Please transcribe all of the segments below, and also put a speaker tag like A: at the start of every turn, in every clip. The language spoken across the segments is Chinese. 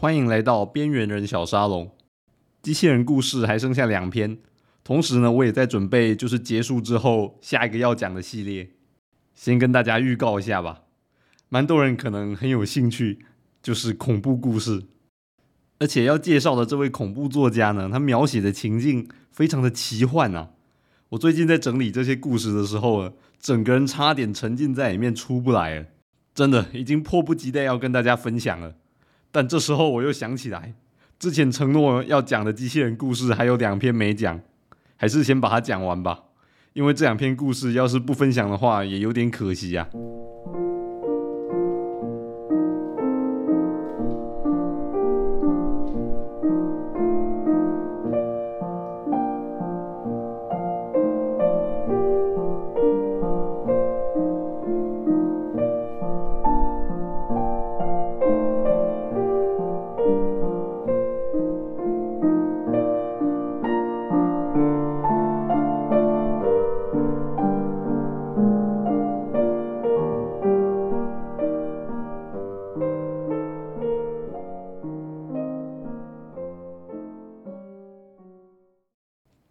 A: 欢迎来到边缘人小沙龙。机器人故事还剩下两篇，同时呢，我也在准备，就是结束之后下一个要讲的系列。先跟大家预告一下吧，蛮多人可能很有兴趣，就是恐怖故事。而且要介绍的这位恐怖作家呢，他描写的情境非常的奇幻啊。我最近在整理这些故事的时候，整个人差点沉浸在里面出不来了，真的已经迫不及待要跟大家分享了。但这时候我又想起来，之前承诺要讲的机器人故事还有两篇没讲，还是先把它讲完吧。因为这两篇故事要是不分享的话，也有点可惜啊。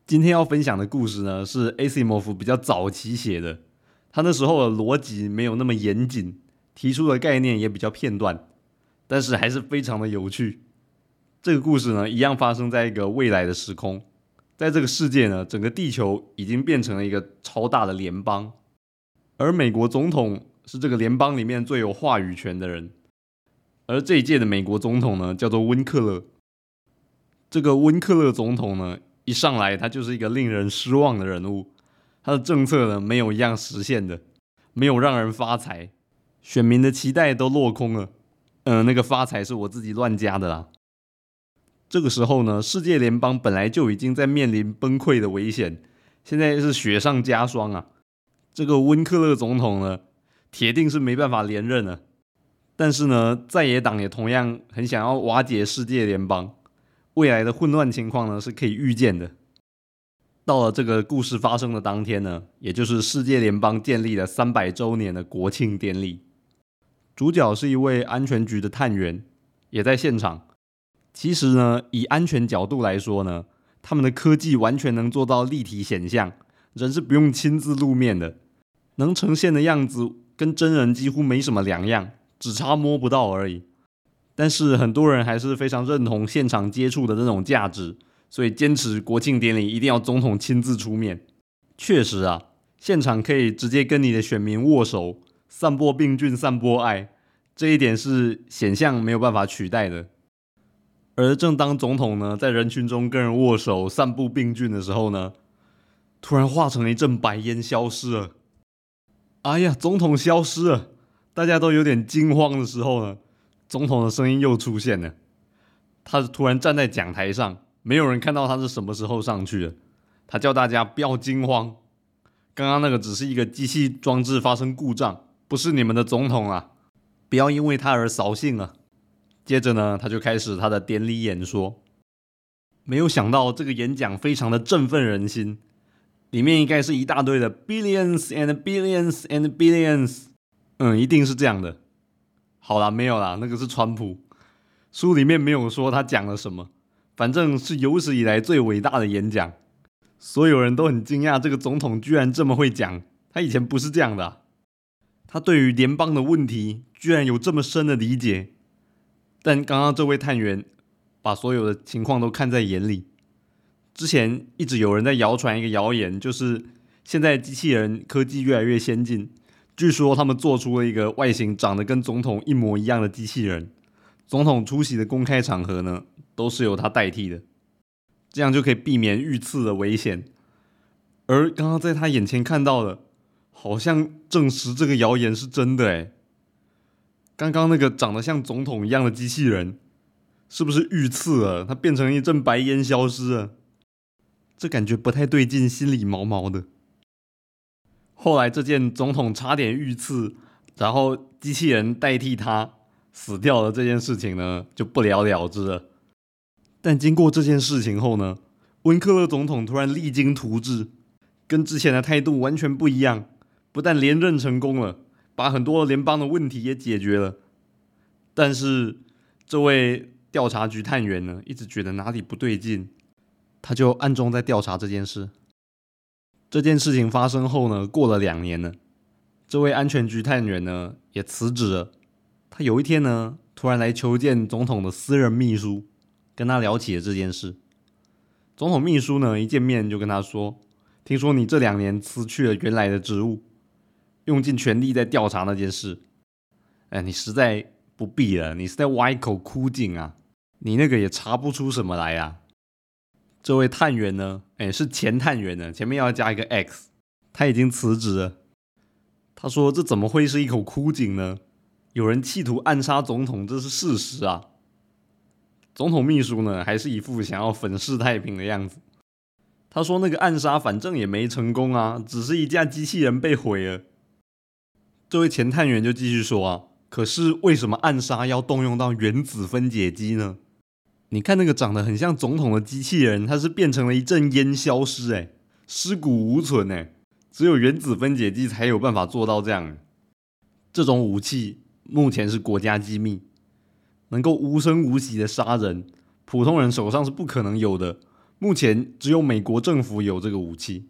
A: 今天要分享的故事呢，是 Asimov 比较早期写的。他那时候的逻辑没有那么严谨，提出的概念也比较片段，但是还是非常的有趣。这个故事呢，一样发生在一个未来的时空，在这个世界呢，整个地球已经变成了一个超大的联邦，而美国总统是这个联邦里面最有话语权的人。而这一届的美国总统呢，叫做温克勒。这个温克勒总统呢。一上来，他就是一个令人失望的人物。他的政策呢，没有一样实现的，没有让人发财，选民的期待都落空了。嗯，那个发财是我自己乱加的啦。这个时候呢，世界联邦本来就已经在面临崩溃的危险，现在是雪上加霜啊。这个温克勒总统呢，铁定是没办法连任了。但是呢，在野党也同样很想要瓦解世界联邦。未来的混乱情况呢是可以预见的。到了这个故事发生的当天呢，也就是世界联邦建立了三百周年的国庆典礼，主角是一位安全局的探员，也在现场。其实呢，以安全角度来说呢，他们的科技完全能做到立体显像，人是不用亲自露面的，能呈现的样子跟真人几乎没什么两样，只差摸不到而已。但是很多人还是非常认同现场接触的这种价值，所以坚持国庆典礼一定要总统亲自出面。确实啊，现场可以直接跟你的选民握手，散播病菌，散播爱，这一点是显像没有办法取代的。而正当总统呢在人群中跟人握手、散布病菌的时候呢，突然化成了一阵白烟消失了。哎呀，总统消失了，大家都有点惊慌的时候呢。总统的声音又出现了，他突然站在讲台上，没有人看到他是什么时候上去的。他叫大家不要惊慌，刚刚那个只是一个机器装置发生故障，不是你们的总统啊！不要因为他而扫兴了。接着呢，他就开始他的典礼演说。没有想到这个演讲非常的振奋人心，里面应该是一大堆的 billions and billions and billions，嗯，一定是这样的。好啦，没有啦，那个是川普。书里面没有说他讲了什么，反正是有史以来最伟大的演讲。所有人都很惊讶，这个总统居然这么会讲。他以前不是这样的。他对于联邦的问题居然有这么深的理解。但刚刚这位探员把所有的情况都看在眼里。之前一直有人在谣传一个谣言，就是现在机器人科技越来越先进。据说他们做出了一个外形长得跟总统一模一样的机器人，总统出席的公开场合呢，都是由他代替的，这样就可以避免遇刺的危险。而刚刚在他眼前看到的，好像证实这个谣言是真的哎。刚刚那个长得像总统一样的机器人，是不是遇刺了？它变成一阵白烟消失了，这感觉不太对劲，心里毛毛的。后来，这件总统差点遇刺，然后机器人代替他死掉了这件事情呢，就不了了之了。但经过这件事情后呢，温克勒总统突然励精图治，跟之前的态度完全不一样。不但连任成功了，把很多联邦的问题也解决了。但是，这位调查局探员呢，一直觉得哪里不对劲，他就暗中在调查这件事。这件事情发生后呢，过了两年呢，这位安全局探员呢也辞职了。他有一天呢，突然来求见总统的私人秘书，跟他聊起了这件事。总统秘书呢一见面就跟他说：“听说你这两年辞去了原来的职务，用尽全力在调查那件事。哎，你实在不必了，你是在挖一口枯井啊！你那个也查不出什么来呀。”这位探员呢？哎，是前探员呢，前面要加一个 X，他已经辞职了。他说：“这怎么会是一口枯井呢？有人企图暗杀总统，这是事实啊。”总统秘书呢，还是一副想要粉饰太平的样子。他说：“那个暗杀反正也没成功啊，只是一架机器人被毁了。”这位前探员就继续说：“啊，可是为什么暗杀要动用到原子分解机呢？”你看那个长得很像总统的机器人，它是变成了一阵烟消失，哎，尸骨无存，哎，只有原子分解机才有办法做到这样。这种武器目前是国家机密，能够无声无息的杀人，普通人手上是不可能有的。目前只有美国政府有这个武器，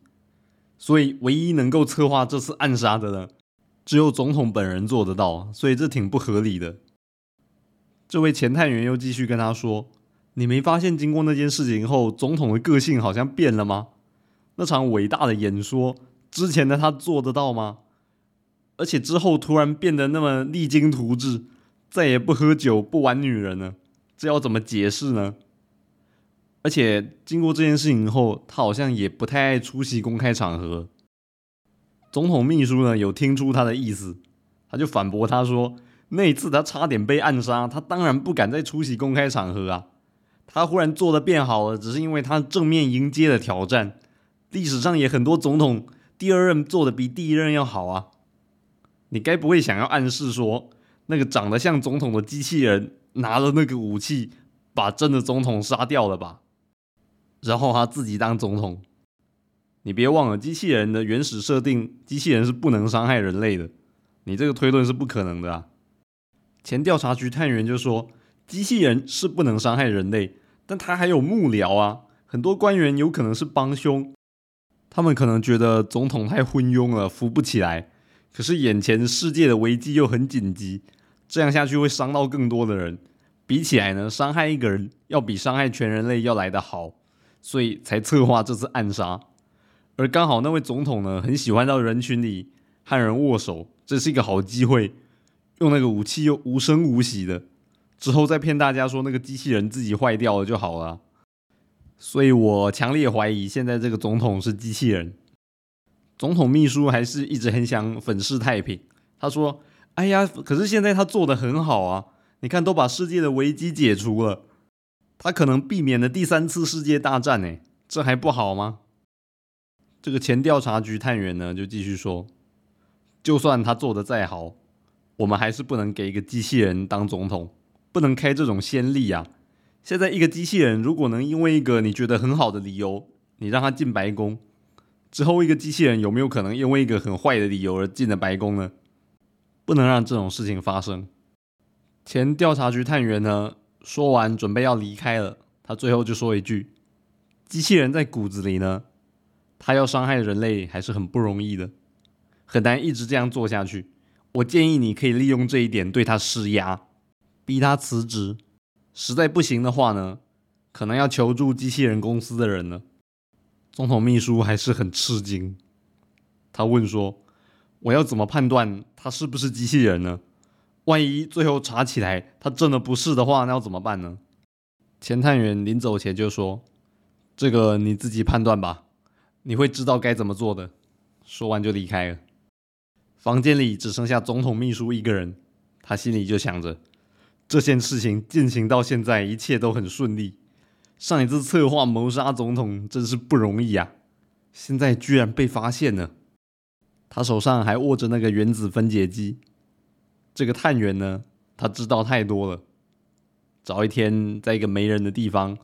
A: 所以唯一能够策划这次暗杀的呢，只有总统本人做得到，所以这挺不合理的。这位前探员又继续跟他说。你没发现，经过那件事情后，总统的个性好像变了吗？那场伟大的演说之前的他做得到吗？而且之后突然变得那么励精图治，再也不喝酒、不玩女人了，这要怎么解释呢？而且经过这件事情后，他好像也不太爱出席公开场合。总统秘书呢，有听出他的意思，他就反驳他说：“那一次他差点被暗杀，他当然不敢再出席公开场合啊。”他忽然做的变好了，只是因为他正面迎接了挑战。历史上也很多总统第二任做的比第一任要好啊。你该不会想要暗示说，那个长得像总统的机器人拿了那个武器，把真的总统杀掉了吧？然后他自己当总统？你别忘了，机器人的原始设定，机器人是不能伤害人类的。你这个推论是不可能的啊。前调查局探员就说。机器人是不能伤害人类，但他还有幕僚啊，很多官员有可能是帮凶，他们可能觉得总统太昏庸了，扶不起来。可是眼前世界的危机又很紧急，这样下去会伤到更多的人。比起来呢，伤害一个人要比伤害全人类要来得好，所以才策划这次暗杀。而刚好那位总统呢，很喜欢到人群里和人握手，这是一个好机会，用那个武器又无声无息的。之后再骗大家说那个机器人自己坏掉了就好了，所以我强烈怀疑现在这个总统是机器人。总统秘书还是一直很想粉饰太平，他说：“哎呀，可是现在他做的很好啊，你看都把世界的危机解除了，他可能避免了第三次世界大战，呢，这还不好吗？”这个前调查局探员呢就继续说：“就算他做的再好，我们还是不能给一个机器人当总统。”不能开这种先例啊！现在一个机器人如果能因为一个你觉得很好的理由，你让他进白宫，之后一个机器人有没有可能因为一个很坏的理由而进了白宫呢？不能让这种事情发生。前调查局探员呢，说完准备要离开了，他最后就说一句：“机器人在骨子里呢，他要伤害人类还是很不容易的，很难一直这样做下去。我建议你可以利用这一点对他施压。”逼他辞职，实在不行的话呢，可能要求助机器人公司的人了。总统秘书还是很吃惊，他问说：“我要怎么判断他是不是机器人呢？万一最后查起来他真的不是的话，那要怎么办呢？”前探员临走前就说：“这个你自己判断吧，你会知道该怎么做的。”说完就离开了。房间里只剩下总统秘书一个人，他心里就想着。这件事情进行到现在，一切都很顺利。上一次策划谋杀总统真是不容易啊！现在居然被发现了，他手上还握着那个原子分解机。这个探员呢，他知道太多了。找一天，在一个没人的地方，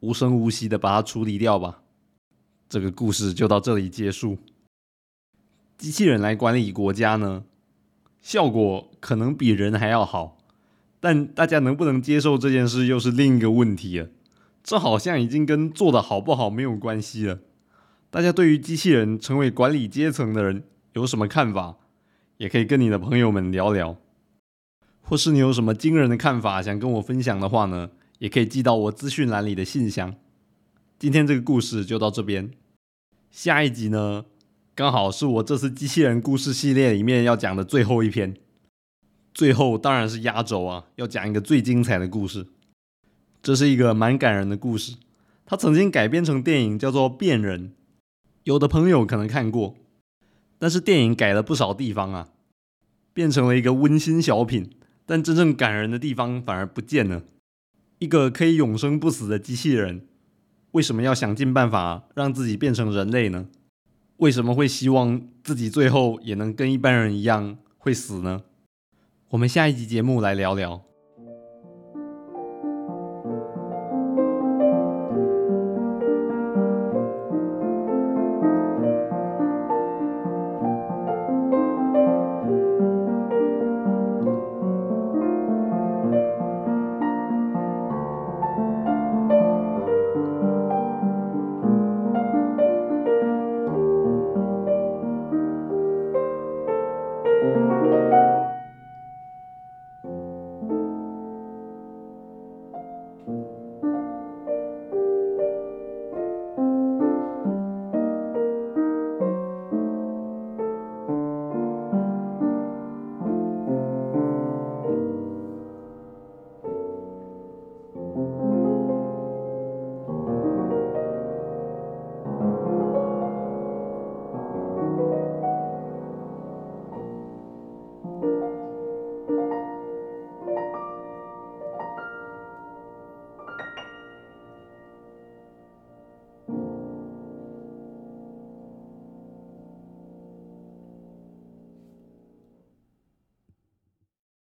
A: 无声无息的把它处理掉吧。这个故事就到这里结束。机器人来管理国家呢，效果可能比人还要好。但大家能不能接受这件事又是另一个问题了。这好像已经跟做的好不好没有关系了。大家对于机器人成为管理阶层的人有什么看法？也可以跟你的朋友们聊聊。或是你有什么惊人的看法想跟我分享的话呢？也可以寄到我资讯栏里的信箱。今天这个故事就到这边，下一集呢，刚好是我这次机器人故事系列里面要讲的最后一篇。最后当然是压轴啊，要讲一个最精彩的故事。这是一个蛮感人的故事，它曾经改编成电影，叫做《变人》，有的朋友可能看过。但是电影改了不少地方啊，变成了一个温馨小品，但真正感人的地方反而不见了。一个可以永生不死的机器人，为什么要想尽办法让自己变成人类呢？为什么会希望自己最后也能跟一般人一样会死呢？我们下一集节目来聊聊。